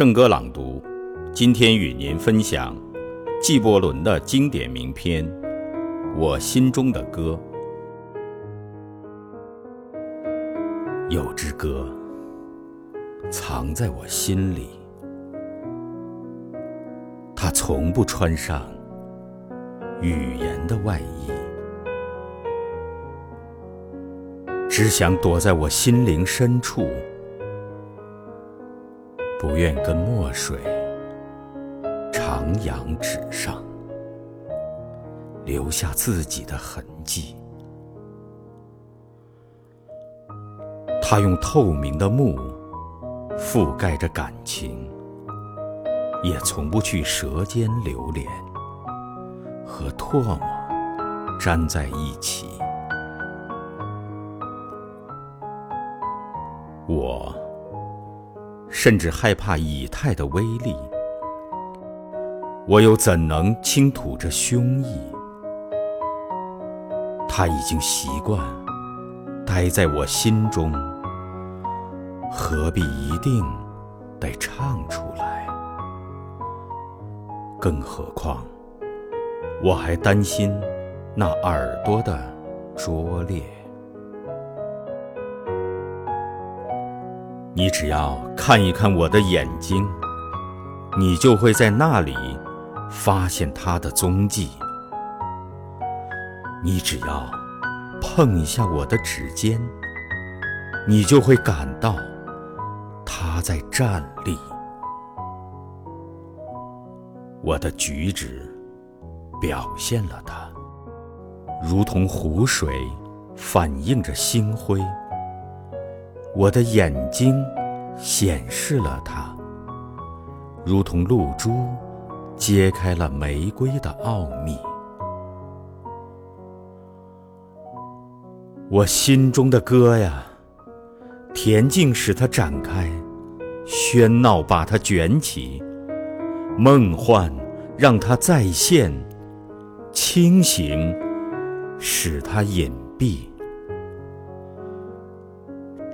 圣歌朗读，今天与您分享纪伯伦的经典名篇《我心中的歌》。有支歌藏在我心里，它从不穿上语言的外衣，只想躲在我心灵深处。不愿跟墨水徜徉纸上，留下自己的痕迹。他用透明的幕覆盖着感情，也从不去舌尖流连，和唾沫粘在一起。我。甚至害怕以太的威力，我又怎能倾吐着胸臆？他已经习惯待在我心中，何必一定得唱出来？更何况，我还担心那耳朵的拙劣。你只要看一看我的眼睛，你就会在那里发现它的踪迹。你只要碰一下我的指尖，你就会感到它在站立。我的举止表现了它，如同湖水反映着星辉。我的眼睛显示了它，如同露珠揭开了玫瑰的奥秘。我心中的歌呀，恬静使它展开，喧闹把它卷起，梦幻让它再现，清醒使它隐蔽。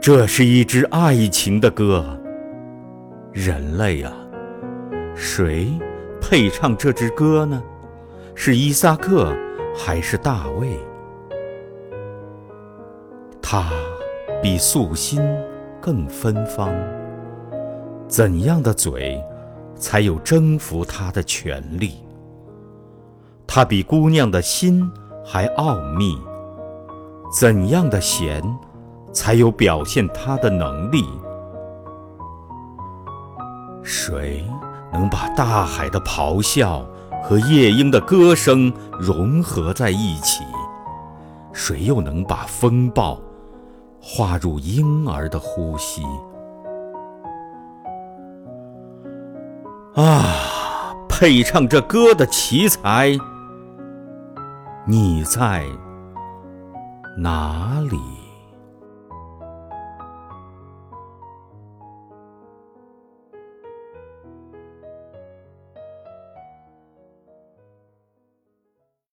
这是一支爱情的歌，人类啊，谁配唱这支歌呢？是伊萨克还是大卫？他比素心更芬芳，怎样的嘴才有征服他的权利？他比姑娘的心还奥秘，怎样的弦？才有表现他的能力。谁能把大海的咆哮和夜莺的歌声融合在一起？谁又能把风暴化入婴儿的呼吸？啊，配唱这歌的奇才，你在哪里？